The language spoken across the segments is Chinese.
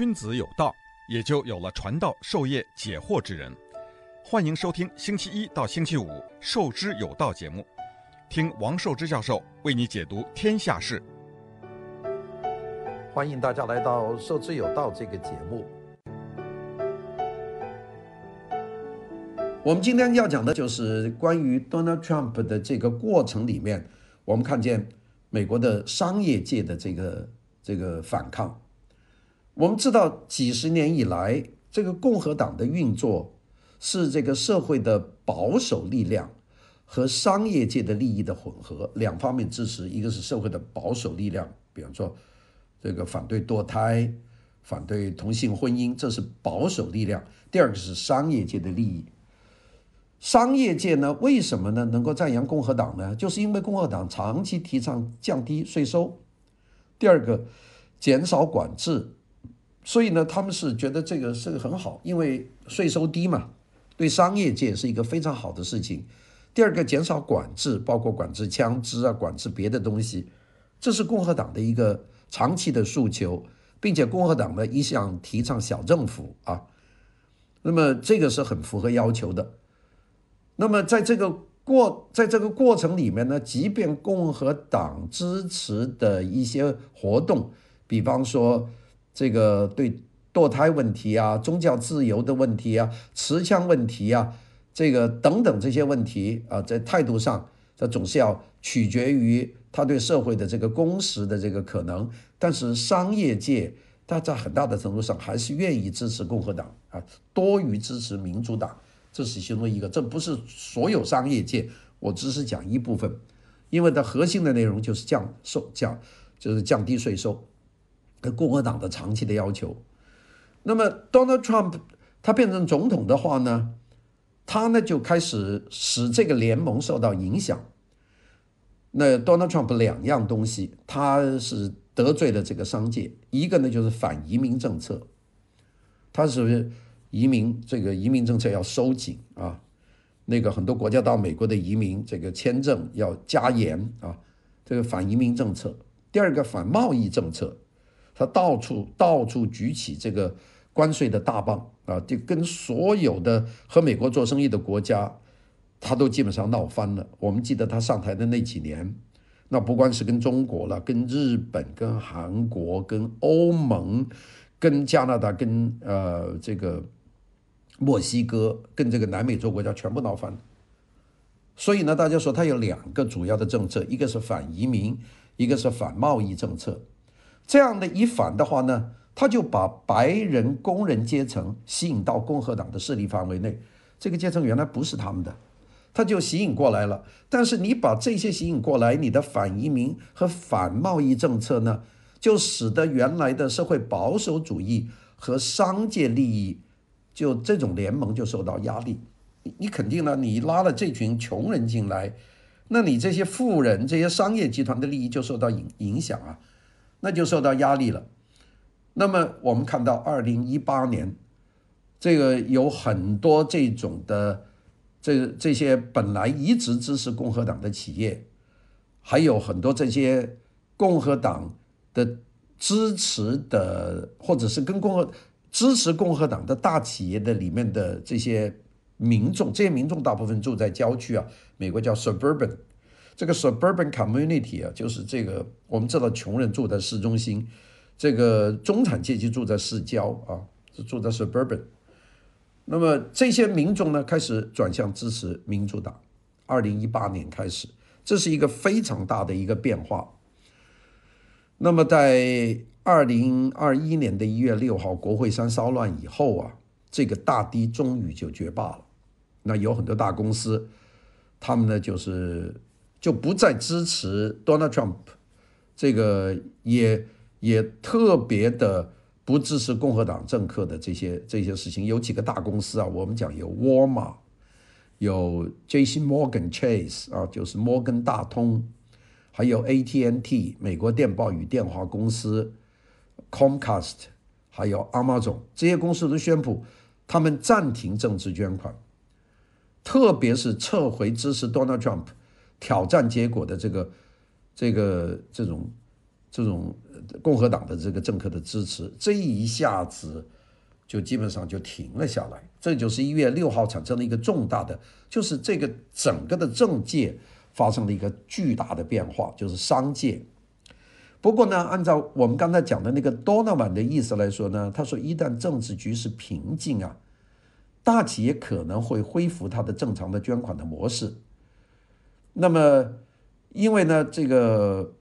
君子有道，也就有了传道授业解惑之人。欢迎收听星期一到星期五《授之有道》节目，听王寿之教授为你解读天下事。欢迎大家来到《授之有道》这个节目。我们今天要讲的就是关于 Donald Trump 的这个过程里面，我们看见美国的商业界的这个这个反抗。我们知道，几十年以来，这个共和党的运作是这个社会的保守力量和商业界的利益的混合，两方面支持。一个是社会的保守力量，比方说这个反对堕胎、反对同性婚姻，这是保守力量；第二个是商业界的利益。商业界呢，为什么呢能够赞扬共和党呢？就是因为共和党长期提倡降低税收，第二个减少管制。所以呢，他们是觉得这个是个很好，因为税收低嘛，对商业界是一个非常好的事情。第二个，减少管制，包括管制枪支啊，管制别的东西，这是共和党的一个长期的诉求，并且共和党呢一向提倡小政府啊，那么这个是很符合要求的。那么在这个过在这个过程里面呢，即便共和党支持的一些活动，比方说。这个对堕胎问题啊、宗教自由的问题啊、持枪问题啊，这个等等这些问题啊，在态度上，它总是要取决于他对社会的这个共识的这个可能。但是商业界，他在很大的程度上还是愿意支持共和党啊，多于支持民主党。这是其中一个，这不是所有商业界，我只是讲一部分，因为它核心的内容就是降收降，就是降低税收。跟共和党的长期的要求，那么 Donald Trump 他变成总统的话呢，他呢就开始使这个联盟受到影响。那 Donald Trump 两样东西，他是得罪了这个商界，一个呢就是反移民政策，他是移民这个移民政策要收紧啊，那个很多国家到美国的移民这个签证要加严啊，这个反移民政策。第二个反贸易政策。他到处到处举起这个关税的大棒啊，就跟所有的和美国做生意的国家，他都基本上闹翻了。我们记得他上台的那几年，那不光是跟中国了，跟日本、跟韩国、跟欧盟、跟加拿大、跟呃这个墨西哥、跟这个南美洲国家全部闹翻了。所以呢，大家说他有两个主要的政策，一个是反移民，一个是反贸易政策。这样的一反的话呢，他就把白人工人阶层吸引到共和党的势力范围内。这个阶层原来不是他们的，他就吸引过来了。但是你把这些吸引过来，你的反移民和反贸易政策呢，就使得原来的社会保守主义和商界利益，就这种联盟就受到压力。你你肯定呢，你拉了这群穷人进来，那你这些富人、这些商业集团的利益就受到影影响啊。那就受到压力了。那么我们看到，二零一八年，这个有很多这种的，这这些本来一直支持共和党的企业，还有很多这些共和党的支持的，或者是跟共和支持共和党的大企业的里面的这些民众，这些民众大部分住在郊区啊，美国叫 suburban。这个 suburban community 啊，就是这个我们知道穷人住在市中心，这个中产阶级住在市郊啊，是住在 suburban。那么这些民众呢，开始转向支持民主党。二零一八年开始，这是一个非常大的一个变化。那么在二零二一年的一月六号国会山骚乱以后啊，这个大堤终于就绝坝了。那有很多大公司，他们呢就是。就不再支持 Donald Trump，这个也也特别的不支持共和党政客的这些这些事情。有几个大公司啊，我们讲有沃尔玛，有 J.C. Morgan Chase 啊，就是摩根大通，还有 A. T. N. T. 美国电报与电话公司，Comcast，还有 Amazon 这些公司都宣布他们暂停政治捐款，特别是撤回支持 Donald Trump。挑战结果的这个这个这种这种共和党的这个政客的支持，这一下子就基本上就停了下来。这就是一月六号产生了一个重大的，就是这个整个的政界发生了一个巨大的变化，就是商界。不过呢，按照我们刚才讲的那个多纳万的意思来说呢，他说一旦政治局势平静啊，大企业可能会恢复它的正常的捐款的模式。那么，因为呢，这个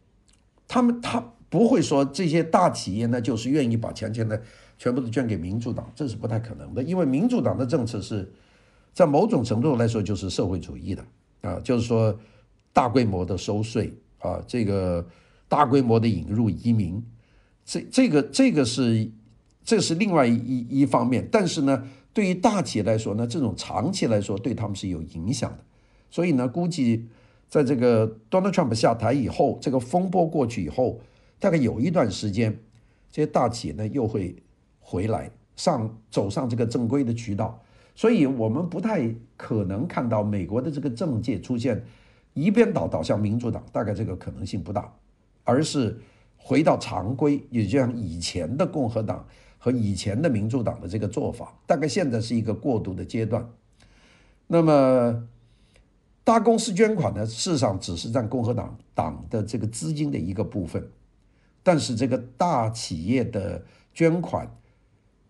他们他不会说这些大企业呢就是愿意把钱钱呢全部都捐给民主党，这是不太可能的。因为民主党的政策是在某种程度来说就是社会主义的啊，就是说大规模的收税啊，这个大规模的引入移民，这这个这个是这是另外一一方面。但是呢，对于大企业来说呢，这种长期来说对他们是有影响的。所以呢，估计。在这个 Donald Trump 下台以后，这个风波过去以后，大概有一段时间，这些大企业呢又会回来上走上这个正规的渠道，所以我们不太可能看到美国的这个政界出现一边倒倒向民主党，大概这个可能性不大，而是回到常规，也就像以前的共和党和以前的民主党的这个做法，大概现在是一个过渡的阶段。那么。大公司捐款呢，事实上只是占共和党党的这个资金的一个部分，但是这个大企业的捐款，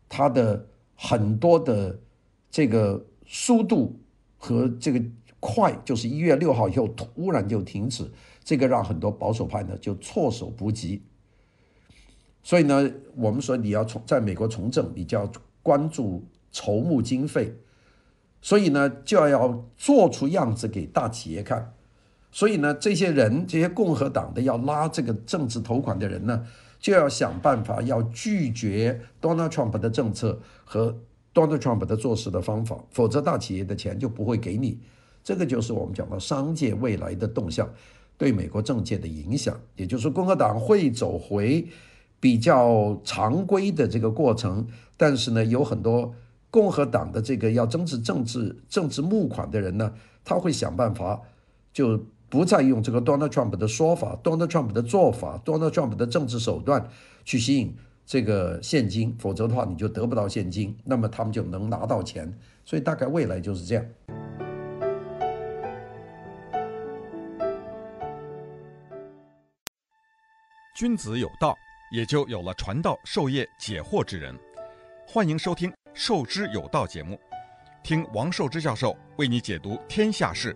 它的很多的这个速度和这个快，就是一月六号以后突然就停止，这个让很多保守派呢就措手不及。所以呢，我们说你要从在美国从政，你就要关注筹募经费。所以呢，就要做出样子给大企业看。所以呢，这些人，这些共和党的要拉这个政治头款的人呢，就要想办法要拒绝 Donald Trump 的政策和 Donald Trump 的做事的方法，否则大企业的钱就不会给你。这个就是我们讲到商界未来的动向对美国政界的影响，也就是，共和党会走回比较常规的这个过程，但是呢，有很多。共和党的这个要争取政治政治募款的人呢，他会想办法，就不再用这个 Donald Trump 的说法、Donald Trump 的做法、Donald Trump 的政治手段去吸引这个现金，否则的话你就得不到现金，那么他们就能拿到钱。所以大概未来就是这样。君子有道，也就有了传道授业解惑之人。欢迎收听。授之有道节目，听王寿之教授为你解读天下事。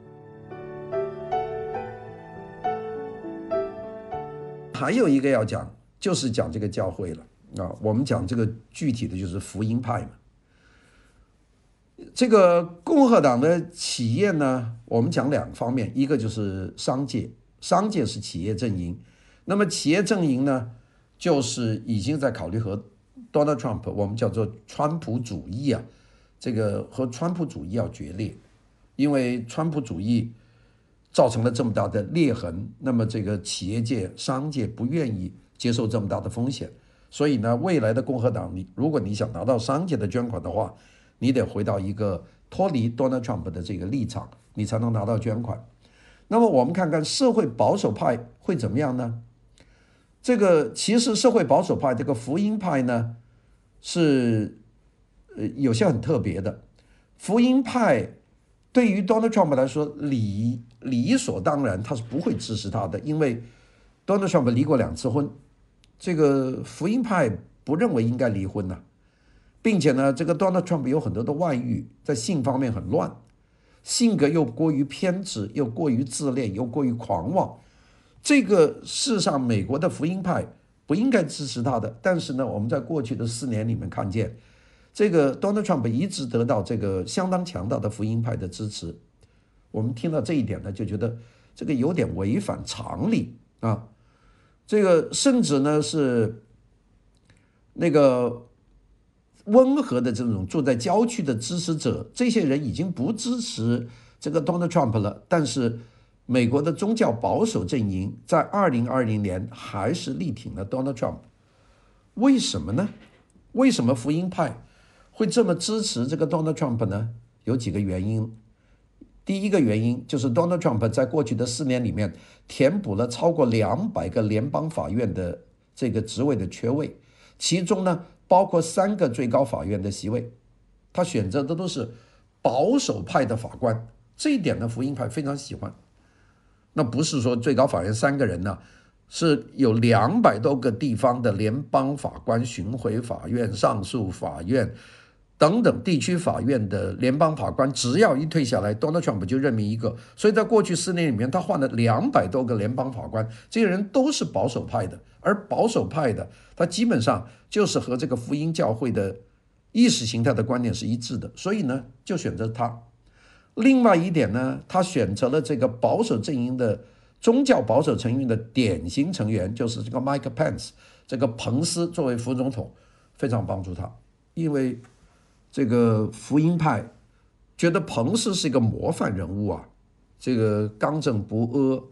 还有一个要讲，就是讲这个教会了啊。我们讲这个具体的就是福音派嘛。这个共和党的企业呢，我们讲两个方面，一个就是商界，商界是企业阵营。那么企业阵营呢，就是已经在考虑和。Donald Trump，我们叫做川普主义啊，这个和川普主义要决裂，因为川普主义造成了这么大的裂痕，那么这个企业界、商界不愿意接受这么大的风险，所以呢，未来的共和党，你如果你想拿到商界的捐款的话，你得回到一个脱离 Donald Trump 的这个立场，你才能拿到捐款。那么我们看看社会保守派会怎么样呢？这个其实社会保守派这个福音派呢？是，呃，有些很特别的，福音派对于 Donald Trump 来说，理理所当然，他是不会支持他的，因为 Donald Trump 离过两次婚，这个福音派不认为应该离婚呐，并且呢，这个 Donald Trump 有很多的外遇，在性方面很乱，性格又过于偏执，又过于自恋，又过于狂妄，这个世上美国的福音派。不应该支持他的，但是呢，我们在过去的四年里面看见，这个 Donald Trump 一直得到这个相当强大的福音派的支持。我们听到这一点呢，就觉得这个有点违反常理啊。这个甚至呢是那个温和的这种住在郊区的支持者，这些人已经不支持这个 Donald Trump 了，但是。美国的宗教保守阵营在二零二零年还是力挺了 Donald Trump，为什么呢？为什么福音派会这么支持这个 Donald Trump 呢？有几个原因。第一个原因就是 Donald Trump 在过去的四年里面填补了超过两百个联邦法院的这个职位的缺位，其中呢包括三个最高法院的席位，他选择的都是保守派的法官，这一点呢福音派非常喜欢。那不是说最高法院三个人呢，是有两百多个地方的联邦法官、巡回法院、上诉法院。等等地区法院的联邦法官，只要一退下来，Donald Trump 就任命一个。所以在过去四年里面，他换了两百多个联邦法官，这些人都是保守派的。而保守派的，他基本上就是和这个福音教会的意识形态的观念是一致的。所以呢，就选择他。另外一点呢，他选择了这个保守阵营的宗教保守阵营的典型成员，就是这个 Mike Pence，这个彭斯作为副总统，非常帮助他，因为。这个福音派觉得彭斯是一个模范人物啊，这个刚正不阿，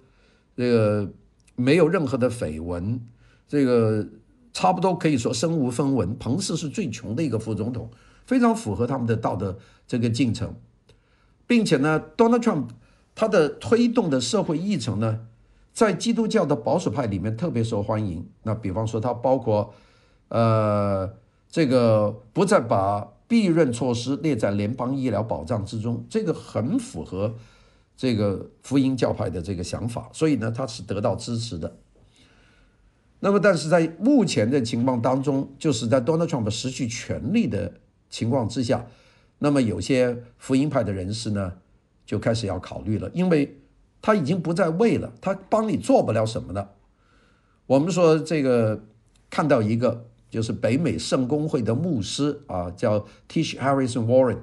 这个没有任何的绯闻，这个差不多可以说身无分文。彭斯是最穷的一个副总统，非常符合他们的道德这个进程，并且呢，Donald Trump 他的推动的社会议程呢，在基督教的保守派里面特别受欢迎。那比方说，他包括呃，这个不再把避孕措施列在联邦医疗保障之中，这个很符合这个福音教派的这个想法，所以呢，他是得到支持的。那么，但是在目前的情况当中，就是在 Donald Trump 失去权力的情况之下，那么有些福音派的人士呢，就开始要考虑了，因为他已经不在位了，他帮你做不了什么了。我们说这个看到一个。就是北美圣公会的牧师啊，叫 Tish Harrison Warren，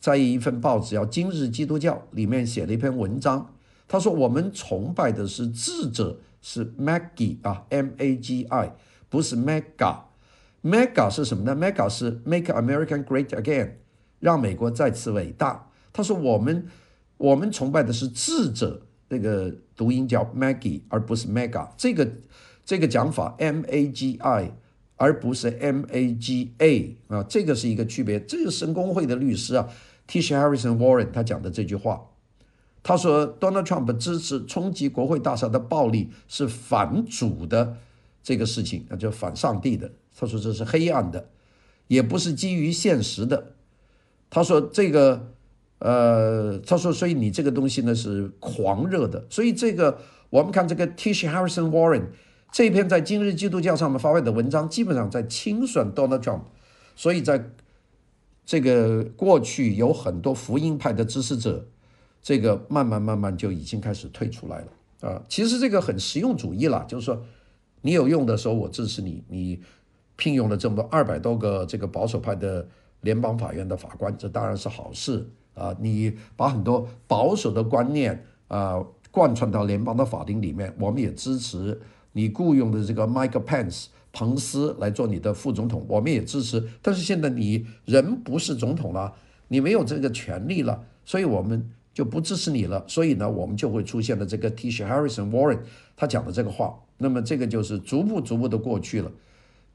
在一份报纸叫《今日基督教》里面写了一篇文章。他说：“我们崇拜的是智者，是 Maggie 啊，M-A-G-I，不是 Mega。Mega 是什么呢？Mega 是 Make America Great Again，让美国再次伟大。”他说：“我们我们崇拜的是智者，那个读音叫 Maggie，而不是 Mega。这个这个讲法 M-A-G-I。”而不是 M A G A 啊，这个是一个区别。这个神工会的律师啊，Tish Harrison Warren 他讲的这句话，他说 Donald Trump 支持冲击国会大厦的暴力是反主的这个事情，那就反上帝的。他说这是黑暗的，也不是基于现实的。他说这个，呃，他说所以你这个东西呢是狂热的。所以这个我们看这个 Tish Harrison Warren。这篇在今日基督教上面发表的文章，基本上在清算 Donald Trump，所以在这个过去有很多福音派的支持者，这个慢慢慢慢就已经开始退出来了啊。其实这个很实用主义了，就是说你有用的时候我支持你，你聘用了这么多二百多个这个保守派的联邦法院的法官，这当然是好事啊。你把很多保守的观念啊贯穿到联邦的法庭里面，我们也支持。你雇佣的这个 Mike Pence 彭斯来做你的副总统，我们也支持。但是现在你人不是总统了，你没有这个权利了，所以我们就不支持你了。所以呢，我们就会出现了这个 Tish Harrison Warren 他讲的这个话。那么这个就是逐步逐步的过去了。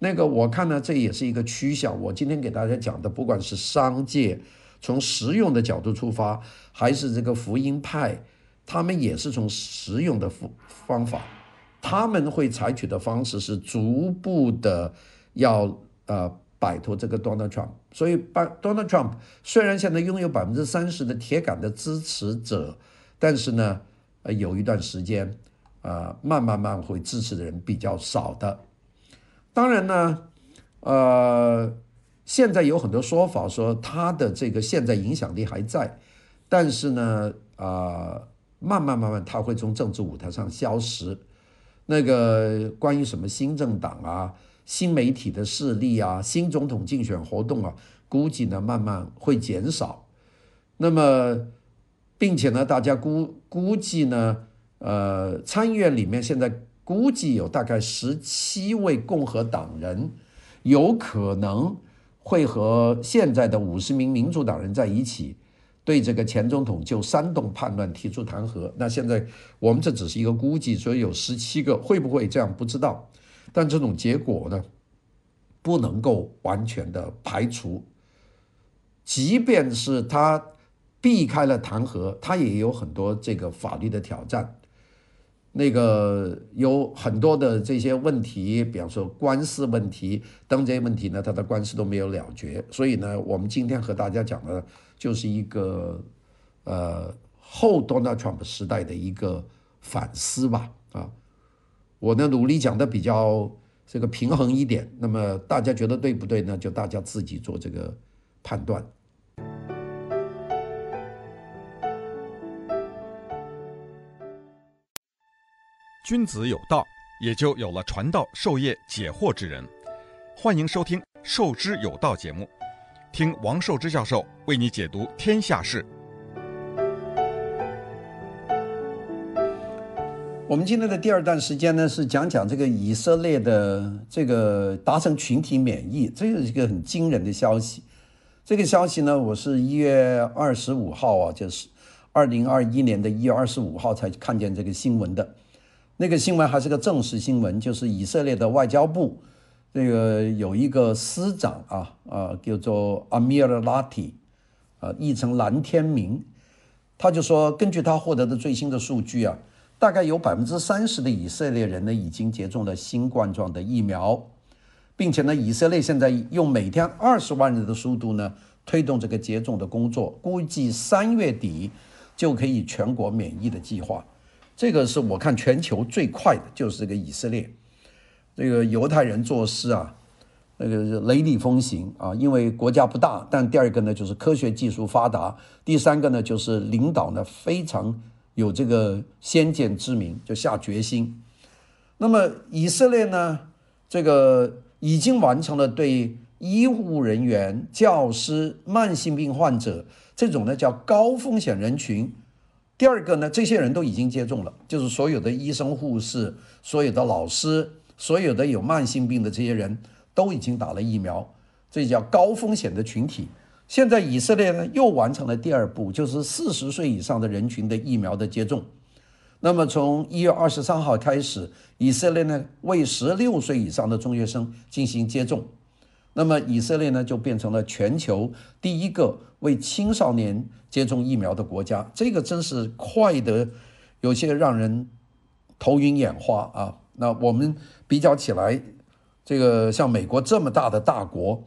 那个我看呢，这也是一个趋向。我今天给大家讲的，不管是商界从实用的角度出发，还是这个福音派，他们也是从实用的方方法。他们会采取的方式是逐步的要呃摆脱这个 Donald Trump，所以把 Donald Trump 虽然现在拥有百分之三十的铁杆的支持者，但是呢，呃有一段时间啊、慢慢慢会支持的人比较少的。当然呢，呃现在有很多说法说他的这个现在影响力还在，但是呢啊、呃、慢慢慢慢他会从政治舞台上消失。那个关于什么新政党啊、新媒体的势力啊、新总统竞选活动啊，估计呢慢慢会减少。那么，并且呢，大家估估计呢，呃，参议院里面现在估计有大概十七位共和党人，有可能会和现在的五十名民主党人在一起。对这个前总统就煽动叛乱提出弹劾，那现在我们这只是一个估计，所以有十七个，会不会这样不知道，但这种结果呢，不能够完全的排除。即便是他避开了弹劾，他也有很多这个法律的挑战。那个有很多的这些问题，比方说官司问题等这些问题呢，他的官司都没有了结。所以呢，我们今天和大家讲的，就是一个呃后 Donald Trump 时代的一个反思吧。啊，我呢努力讲的比较这个平衡一点。那么大家觉得对不对呢？就大家自己做这个判断。君子有道，也就有了传道授业解惑之人。欢迎收听《授之有道》节目，听王寿之教授为你解读天下事。我们今天的第二段时间呢，是讲讲这个以色列的这个达成群体免疫，这是一个很惊人的消息。这个消息呢，我是一月二十五号啊，就是二零二一年的一月二十五号才看见这个新闻的。那个新闻还是个正式新闻，就是以色列的外交部，这个有一个司长啊啊，叫做 Amir Lati，啊，译成蓝天明，他就说，根据他获得的最新的数据啊，大概有百分之三十的以色列人呢已经接种了新冠状的疫苗，并且呢，以色列现在用每天二十万人的速度呢推动这个接种的工作，估计三月底就可以全国免疫的计划。这个是我看全球最快的，就是这个以色列。这个犹太人做事啊，那个雷厉风行啊，因为国家不大，但第二个呢就是科学技术发达，第三个呢就是领导呢非常有这个先见之明，就下决心。那么以色列呢，这个已经完成了对医护人员、教师、慢性病患者这种呢叫高风险人群。第二个呢，这些人都已经接种了，就是所有的医生、护士、所有的老师、所有的有慢性病的这些人都已经打了疫苗，这叫高风险的群体。现在以色列呢又完成了第二步，就是四十岁以上的人群的疫苗的接种。那么从一月二十三号开始，以色列呢为十六岁以上的中学生进行接种。那么以色列呢，就变成了全球第一个为青少年接种疫苗的国家。这个真是快得有些让人头晕眼花啊！那我们比较起来，这个像美国这么大的大国，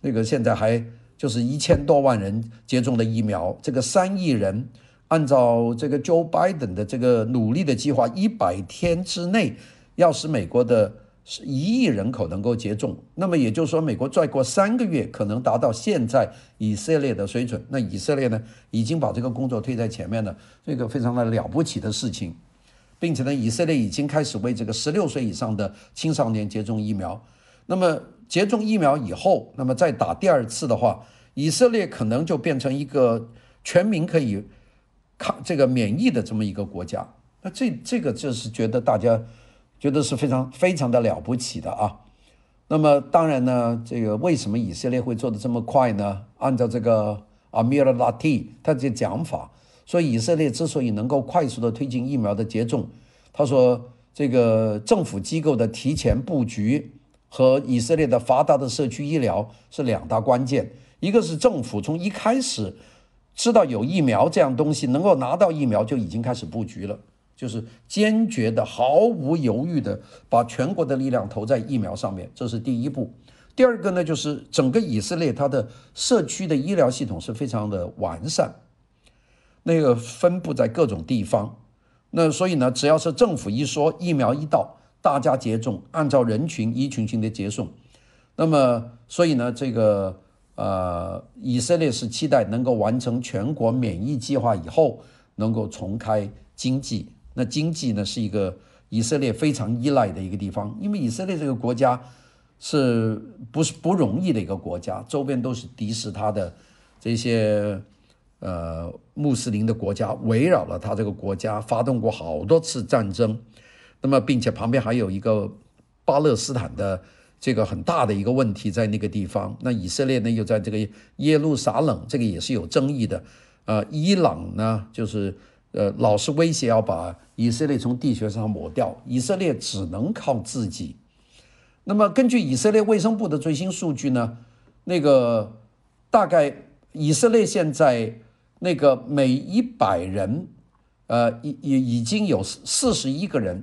那个现在还就是一千多万人接种了疫苗，这个三亿人，按照这个 Joe Biden 的这个努力的计划，一百天之内要使美国的。是一亿人口能够接种，那么也就是说，美国再过三个月可能达到现在以色列的水准。那以色列呢，已经把这个工作推在前面了，这个非常的了不起的事情，并且呢，以色列已经开始为这个十六岁以上的青少年接种疫苗。那么接种疫苗以后，那么再打第二次的话，以色列可能就变成一个全民可以抗这个免疫的这么一个国家。那这这个就是觉得大家。觉得是非常非常的了不起的啊，那么当然呢，这个为什么以色列会做得这么快呢？按照这个阿米尔拉蒂他这讲法，说以色列之所以能够快速的推进疫苗的接种，他说这个政府机构的提前布局和以色列的发达的社区医疗是两大关键，一个是政府从一开始知道有疫苗这样东西，能够拿到疫苗就已经开始布局了。就是坚决的、毫无犹豫的把全国的力量投在疫苗上面，这是第一步。第二个呢，就是整个以色列它的社区的医疗系统是非常的完善，那个分布在各种地方。那所以呢，只要是政府一说疫苗一到，大家接种，按照人群一群群的接种。那么所以呢，这个呃，以色列是期待能够完成全国免疫计划以后，能够重开经济。那经济呢，是一个以色列非常依赖的一个地方，因为以色列这个国家是不是不容易的一个国家，周边都是敌视他的这些呃穆斯林的国家，围绕了他这个国家发动过好多次战争，那么并且旁边还有一个巴勒斯坦的这个很大的一个问题在那个地方，那以色列呢又在这个耶路撒冷，这个也是有争议的，呃，伊朗呢就是。呃，老是威胁要把以色列从地球上抹掉，以色列只能靠自己。那么，根据以色列卫生部的最新数据呢，那个大概以色列现在那个每一百人，呃，已已已经有四四十一个人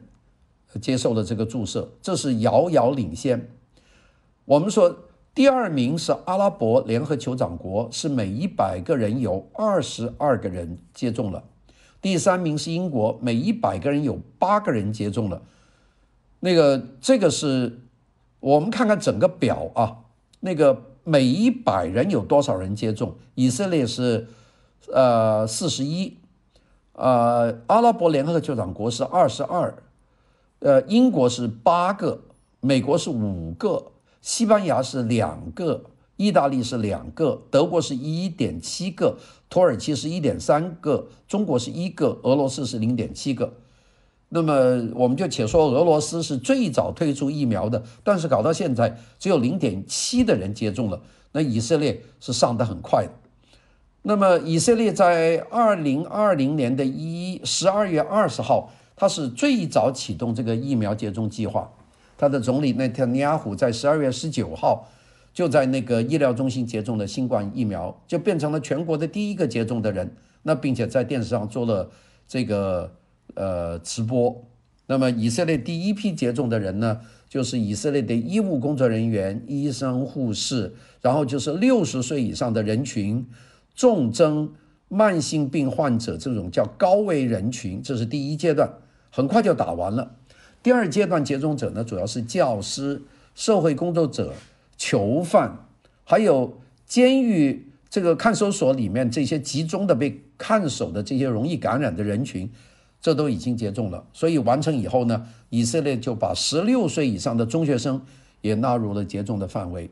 接受了这个注射，这是遥遥领先。我们说第二名是阿拉伯联合酋长国，是每一百个人有二十二个人接种了。第三名是英国，每一百个人有八个人接种了。那个这个是我们看看整个表啊，那个每一百人有多少人接种？以色列是呃四十一，呃阿拉伯联合酋长国是二十二，呃英国是八个，美国是五个，西班牙是两个。意大利是两个，德国是一点七个，土耳其是一点三个，中国是一个，俄罗斯是零点七个。那么我们就且说俄罗斯是最早推出疫苗的，但是搞到现在只有零点七的人接种了。那以色列是上得很快的。那么以色列在二零二零年的一十二月二十号，他是最早启动这个疫苗接种计划。他的总理内塔尼亚胡在十二月十九号。就在那个医疗中心接种了新冠疫苗，就变成了全国的第一个接种的人。那并且在电视上做了这个呃直播。那么以色列第一批接种的人呢，就是以色列的医务工作人员、医生、护士，然后就是六十岁以上的人群、重症、慢性病患者这种叫高危人群，这是第一阶段，很快就打完了。第二阶段接种者呢，主要是教师、社会工作者。囚犯，还有监狱这个看守所里面这些集中的被看守的这些容易感染的人群，这都已经接种了。所以完成以后呢，以色列就把十六岁以上的中学生也纳入了接种的范围。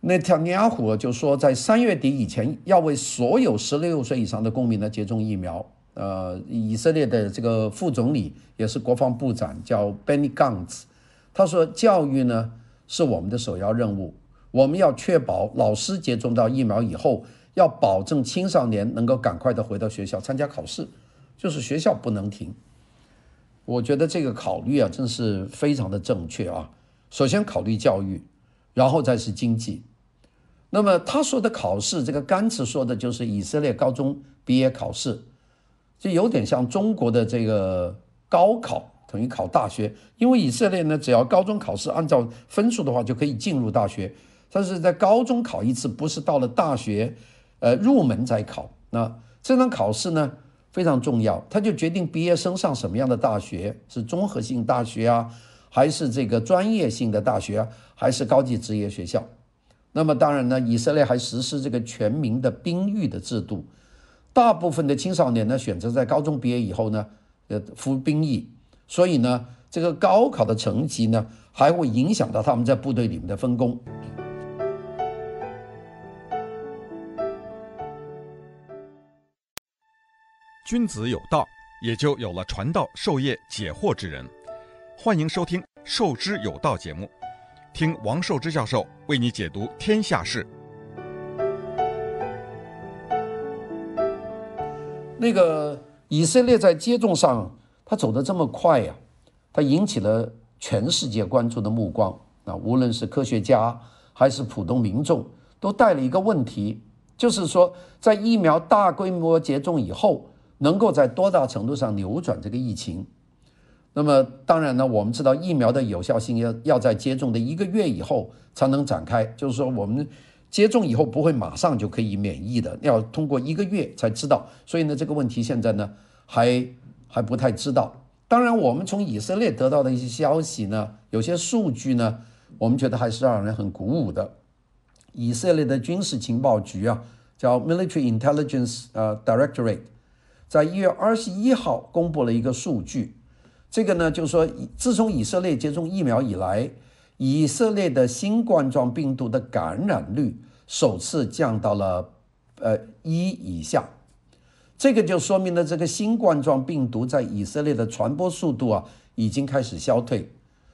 那塔尼亚胡就说，在三月底以前要为所有十六岁以上的公民呢接种疫苗。呃，以色列的这个副总理也是国防部长叫 Benny Gantz，他说教育呢。是我们的首要任务。我们要确保老师接种到疫苗以后，要保证青少年能够赶快的回到学校参加考试，就是学校不能停。我觉得这个考虑啊，真是非常的正确啊。首先考虑教育，然后再是经济。那么他说的考试，这个甘茨说的就是以色列高中毕业考试，就有点像中国的这个高考。等于考大学，因为以色列呢，只要高中考试按照分数的话就可以进入大学。但是在高中考一次，不是到了大学，呃，入门再考。那这场考试呢非常重要，它就决定毕业生上什么样的大学，是综合性大学啊，还是这个专业性的大学啊，还是高级职业学校。那么当然呢，以色列还实施这个全民的兵役的制度，大部分的青少年呢选择在高中毕业以后呢，呃，服兵役。所以呢，这个高考的成绩呢，还会影响到他们在部队里面的分工。君子有道，也就有了传道授业解惑之人。欢迎收听《授之有道》节目，听王寿之教授为你解读天下事。那个以色列在接种上。他走得这么快呀，他引起了全世界关注的目光啊！无论是科学家还是普通民众，都带了一个问题，就是说，在疫苗大规模接种以后，能够在多大程度上扭转这个疫情？那么，当然呢，我们知道疫苗的有效性要要在接种的一个月以后才能展开，就是说，我们接种以后不会马上就可以免疫的，要通过一个月才知道。所以呢，这个问题现在呢还。还不太知道。当然，我们从以色列得到的一些消息呢，有些数据呢，我们觉得还是让人很鼓舞的。以色列的军事情报局啊，叫 Military Intelligence 呃 Directorate，在一月二十一号公布了一个数据。这个呢，就是说，自从以色列接种疫苗以来，以色列的新冠状病毒的感染率首次降到了呃一以下。这个就说明了这个新冠状病毒在以色列的传播速度啊，已经开始消退。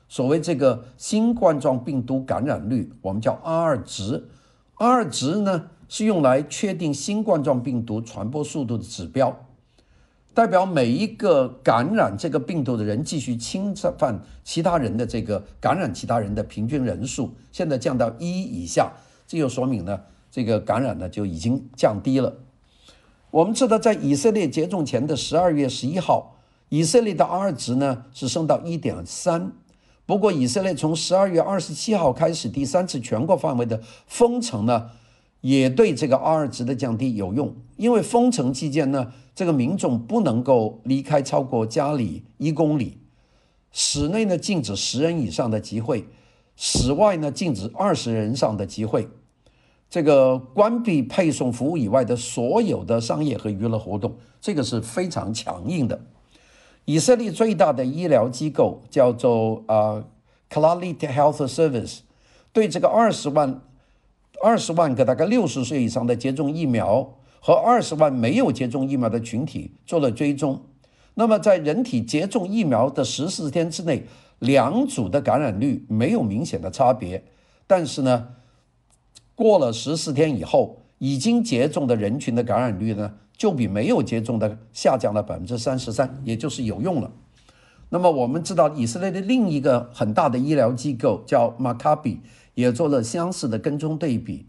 所谓这个新冠状病毒感染率，我们叫 R 值。R 值呢是用来确定新冠状病毒传播速度的指标，代表每一个感染这个病毒的人继续侵犯其他人的这个感染其他人的平均人数，现在降到一以下，这就说明呢，这个感染呢就已经降低了。我们知道，在以色列接种前的十二月十一号，以色列的 R 值呢是升到一点三。不过，以色列从十二月二十七号开始第三次全国范围的封城呢，也对这个 R 值的降低有用。因为封城期间呢，这个民众不能够离开超过家里一公里，室内呢禁止十人以上的集会，室外呢禁止二十人以上的集会。这个关闭配送服务以外的所有的商业和娱乐活动，这个是非常强硬的。以色列最大的医疗机构叫做啊 Clalit Health Service，对这个二十万二十万个大概六十岁以上的接种疫苗和二十万没有接种疫苗的群体做了追踪。那么在人体接种疫苗的十四天之内，两组的感染率没有明显的差别。但是呢，过了十四天以后，已经接种的人群的感染率呢，就比没有接种的下降了百分之三十三，也就是有用了。那么我们知道，以色列的另一个很大的医疗机构叫马卡比，也做了相似的跟踪对比。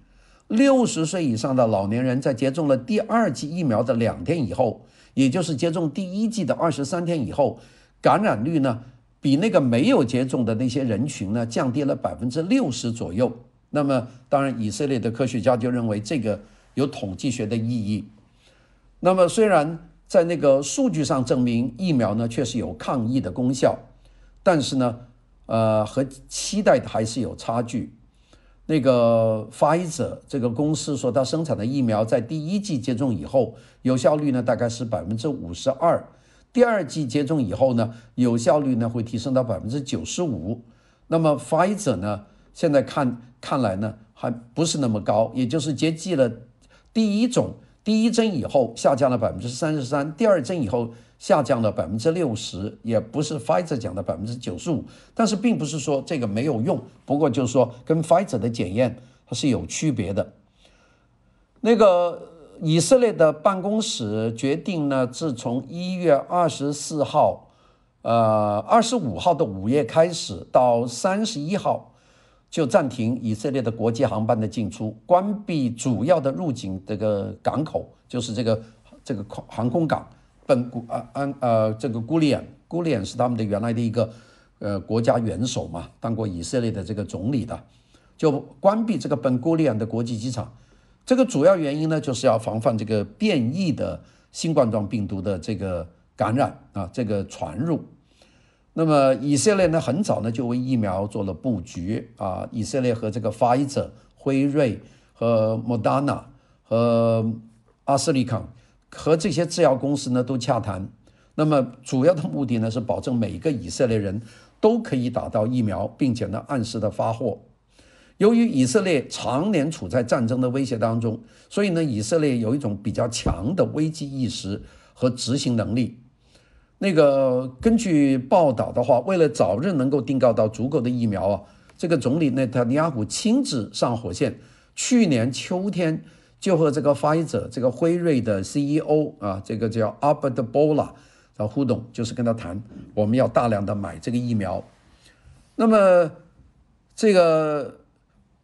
六十岁以上的老年人在接种了第二剂疫苗的两天以后，也就是接种第一剂的二十三天以后，感染率呢，比那个没有接种的那些人群呢，降低了百分之六十左右。那么当然，以色列的科学家就认为这个有统计学的意义。那么，虽然在那个数据上证明疫苗呢确实有抗疫的功效，但是呢，呃，和期待的还是有差距。那个 Pfizer 这个公司说，它生产的疫苗在第一剂接种以后，有效率呢大概是百分之五十二；第二剂接种以后呢，有效率呢会提升到百分之九十五。那么 Pfizer 呢，现在看看来呢还不是那么高，也就是接剂了第一种。第一针以后下降了百分之三十三，第二针以后下降了百分之六十，也不是 Fizer 讲的百分之九十五，但是并不是说这个没有用，不过就是说跟 Fizer 的检验它是有区别的。那个以色列的办公室决定呢，自从一月二十四号，呃，二十五号的午夜开始到三十一号。就暂停以色列的国际航班的进出，关闭主要的入境这个港口，就是这个这个空航空港。本古安呃这个古利安，古利安是他们的原来的一个呃国家元首嘛，当过以色列的这个总理的，就关闭这个本古利安的国际机场。这个主要原因呢，就是要防范这个变异的新冠状病毒的这个感染啊，这个传入。那么以色列呢，很早呢就为疫苗做了布局啊。以色列和这个辉瑞、辉瑞和莫德纳和阿斯利康和这些制药公司呢都洽谈。那么主要的目的呢是保证每一个以色列人都可以打到疫苗，并且呢按时的发货。由于以色列常年处在战争的威胁当中，所以呢以色列有一种比较强的危机意识和执行能力。那个根据报道的话，为了早日能够订购到足够的疫苗啊，这个总理内塔尼亚胡亲自上火线，去年秋天就和这个辉瑞、这个辉瑞的 CEO 啊，这个叫 Albert Bola 的互动，就是跟他谈，我们要大量的买这个疫苗。那么这个。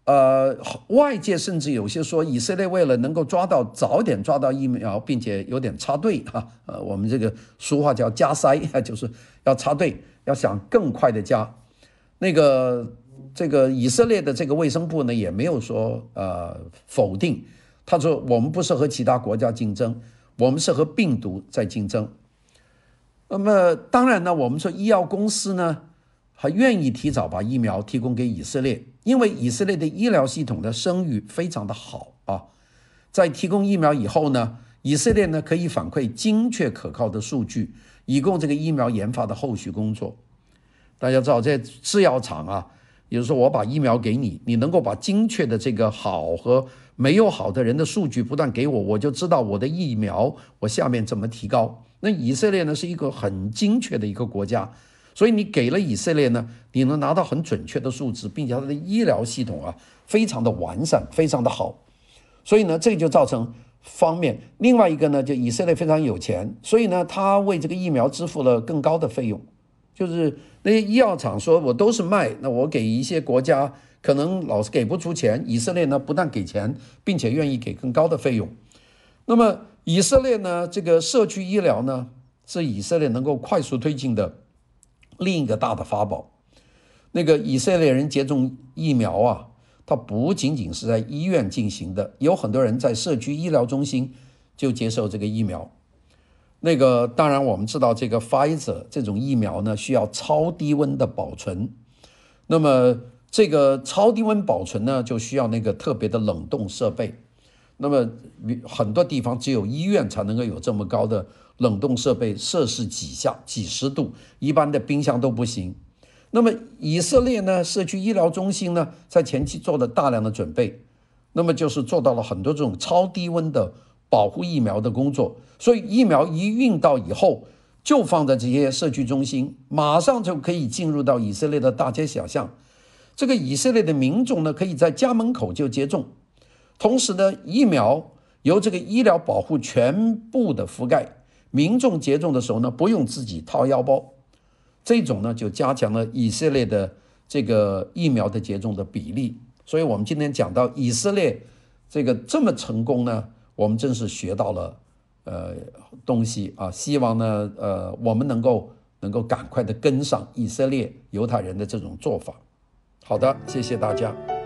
呃，外界甚至有些说，以色列为了能够抓到早点抓到疫苗，并且有点插队哈，呃，我们这个俗话叫加塞，就是要插队，要想更快的加。那个这个以色列的这个卫生部呢，也没有说呃否定，他说我们不是和其他国家竞争，我们是和病毒在竞争。那么当然呢，我们说医药公司呢，还愿意提早把疫苗提供给以色列。因为以色列的医疗系统的声誉非常的好啊，在提供疫苗以后呢，以色列呢可以反馈精确可靠的数据，以供这个疫苗研发的后续工作。大家知道，在制药厂啊，也就是说，我把疫苗给你，你能够把精确的这个好和没有好的人的数据不断给我，我就知道我的疫苗我下面怎么提高。那以色列呢是一个很精确的一个国家。所以你给了以色列呢，你能拿到很准确的数字，并且它的医疗系统啊非常的完善，非常的好。所以呢，这就造成方面。另外一个呢，就以色列非常有钱，所以呢，他为这个疫苗支付了更高的费用。就是那些医药厂说我都是卖，那我给一些国家可能老是给不出钱，以色列呢不但给钱，并且愿意给更高的费用。那么以色列呢，这个社区医疗呢，是以色列能够快速推进的另一个大的法宝。那个以色列人接种疫苗啊，它不仅仅是在医院进行的，有很多人在社区医疗中心就接受这个疫苗。那个当然，我们知道这个 Pfizer 这种疫苗呢，需要超低温的保存。那么这个超低温保存呢，就需要那个特别的冷冻设备。那么很多地方只有医院才能够有这么高的冷冻设备，摄氏几下几十度，一般的冰箱都不行。那么以色列呢，社区医疗中心呢，在前期做了大量的准备，那么就是做到了很多这种超低温的保护疫苗的工作。所以疫苗一运到以后，就放在这些社区中心，马上就可以进入到以色列的大街小巷。这个以色列的民众呢，可以在家门口就接种。同时呢，疫苗由这个医疗保护全部的覆盖，民众接种的时候呢，不用自己掏腰包，这种呢就加强了以色列的这个疫苗的接种的比例。所以，我们今天讲到以色列这个这么成功呢，我们真是学到了呃东西啊。希望呢，呃，我们能够能够赶快的跟上以色列犹太人的这种做法。好的，谢谢大家。